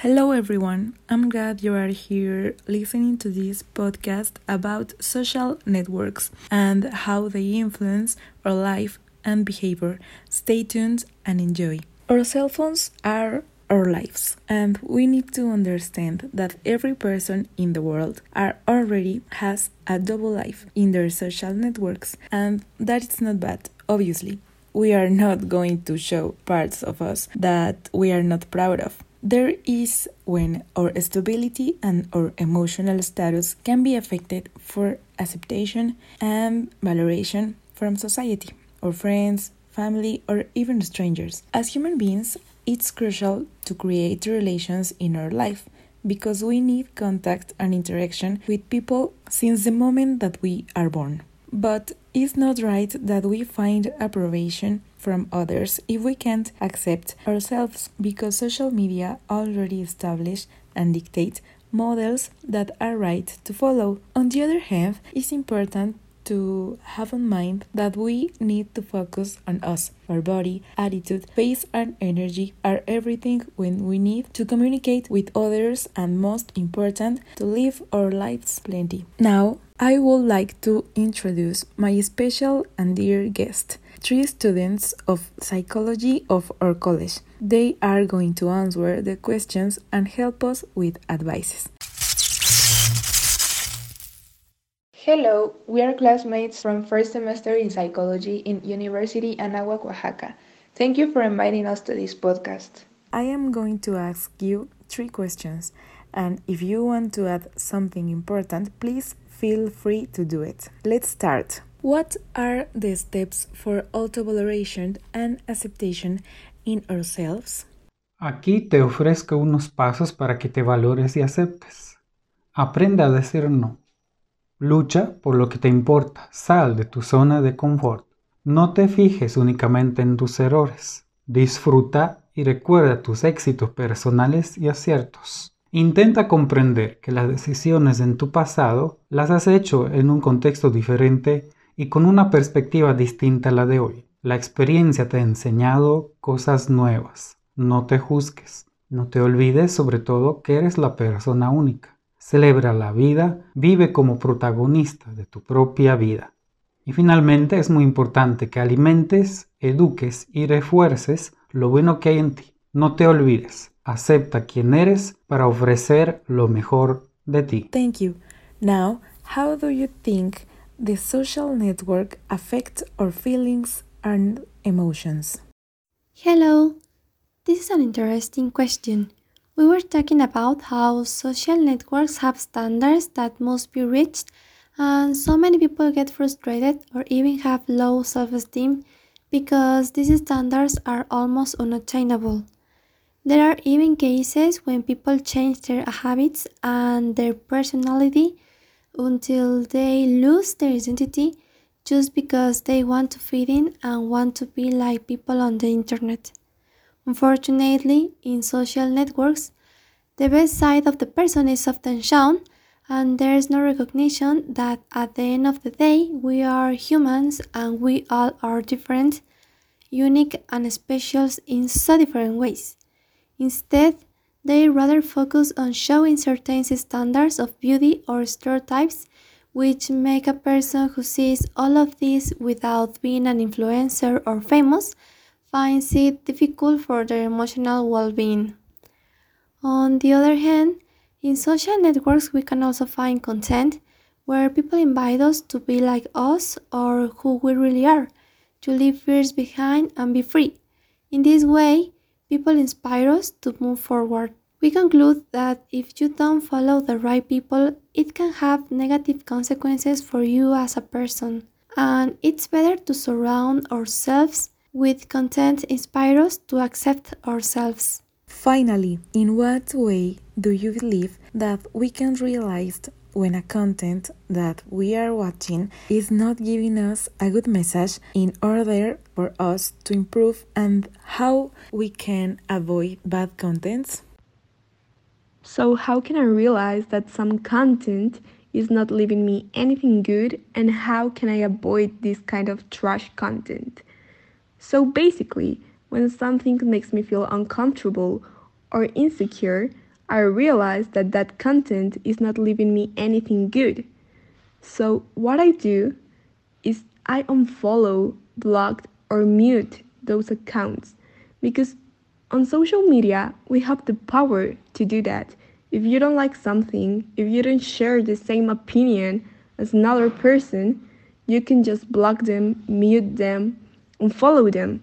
Hello, everyone. I'm glad you are here listening to this podcast about social networks and how they influence our life and behavior. Stay tuned and enjoy. Our cell phones are our lives and we need to understand that every person in the world are already has a double life in their social networks and that is not bad obviously we are not going to show parts of us that we are not proud of there is when our stability and our emotional status can be affected for acceptation and valoration from society or friends family or even strangers as human beings it's crucial to create relations in our life because we need contact and interaction with people since the moment that we are born. But it's not right that we find approbation from others if we can't accept ourselves because social media already established and dictate models that are right to follow. On the other hand, it's important to have in mind that we need to focus on us. Our body, attitude, pace, and energy are everything when we need to communicate with others and, most important, to live our lives plenty. Now, I would like to introduce my special and dear guest, three students of psychology of our college. They are going to answer the questions and help us with advices. Hello, we are classmates from first semester in psychology in University Anáhuac, Oaxaca. Thank you for inviting us to this podcast. I am going to ask you three questions, and if you want to add something important, please feel free to do it. Let's start. What are the steps for auto-valoration and acceptation in ourselves? Aquí te ofrezco unos pasos para que te valores y aceptes. Aprende a decir no. Lucha por lo que te importa, sal de tu zona de confort. No te fijes únicamente en tus errores. Disfruta y recuerda tus éxitos personales y aciertos. Intenta comprender que las decisiones en tu pasado las has hecho en un contexto diferente y con una perspectiva distinta a la de hoy. La experiencia te ha enseñado cosas nuevas. No te juzgues. No te olvides sobre todo que eres la persona única. Celebra la vida, vive como protagonista de tu propia vida. Y finalmente es muy importante que alimentes, eduques y refuerces lo bueno que hay en ti. No te olvides, acepta quién eres para ofrecer lo mejor de ti. Thank you. Now, how do you think the social network affect our feelings and emotions? Hello. This is an interesting question. We were talking about how social networks have standards that must be reached, and so many people get frustrated or even have low self esteem because these standards are almost unattainable. There are even cases when people change their habits and their personality until they lose their identity just because they want to fit in and want to be like people on the internet. Unfortunately, in social networks, the best side of the person is often shown, and there is no recognition that at the end of the day we are humans and we all are different, unique, and special in so different ways. Instead, they rather focus on showing certain standards of beauty or stereotypes which make a person who sees all of this without being an influencer or famous finds it difficult for their emotional well being. On the other hand, in social networks, we can also find content where people invite us to be like us or who we really are, to leave fears behind and be free. In this way, people inspire us to move forward. We conclude that if you don't follow the right people, it can have negative consequences for you as a person. And it's better to surround ourselves with content inspire us to accept ourselves. Finally, in what way do you believe that we can realize when a content that we are watching is not giving us a good message in order for us to improve and how we can avoid bad contents? So, how can I realize that some content is not leaving me anything good and how can I avoid this kind of trash content? So basically, when something makes me feel uncomfortable or insecure, I realize that that content is not leaving me anything good. So, what I do is I unfollow, block, or mute those accounts because on social media we have the power to do that. If you don't like something, if you don't share the same opinion as another person, you can just block them, mute them, unfollow them.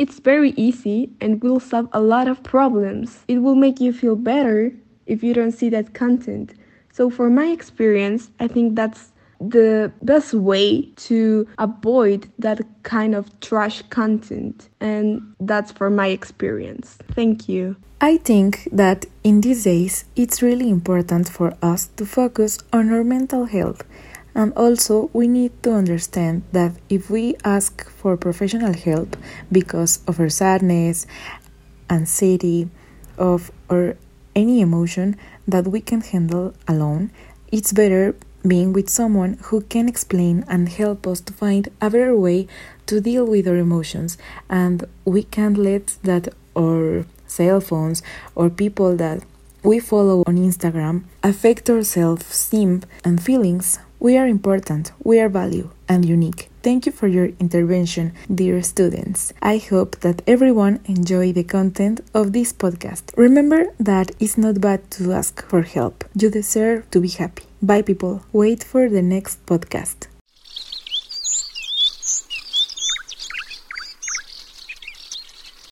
It's very easy and will solve a lot of problems. It will make you feel better if you don't see that content. So, for my experience, I think that's the best way to avoid that kind of trash content. And that's for my experience. Thank you. I think that in these days it's really important for us to focus on our mental health. And also, we need to understand that if we ask for professional help because of our sadness, anxiety, of or any emotion that we can handle alone, it's better being with someone who can explain and help us to find a better way to deal with our emotions. And we can't let that our cell phones or people that we follow on Instagram affect our self-esteem and feelings we are important, we are value and unique. Thank you for your intervention, dear students. I hope that everyone enjoy the content of this podcast. Remember that it's not bad to ask for help. You deserve to be happy. Bye people. Wait for the next podcast.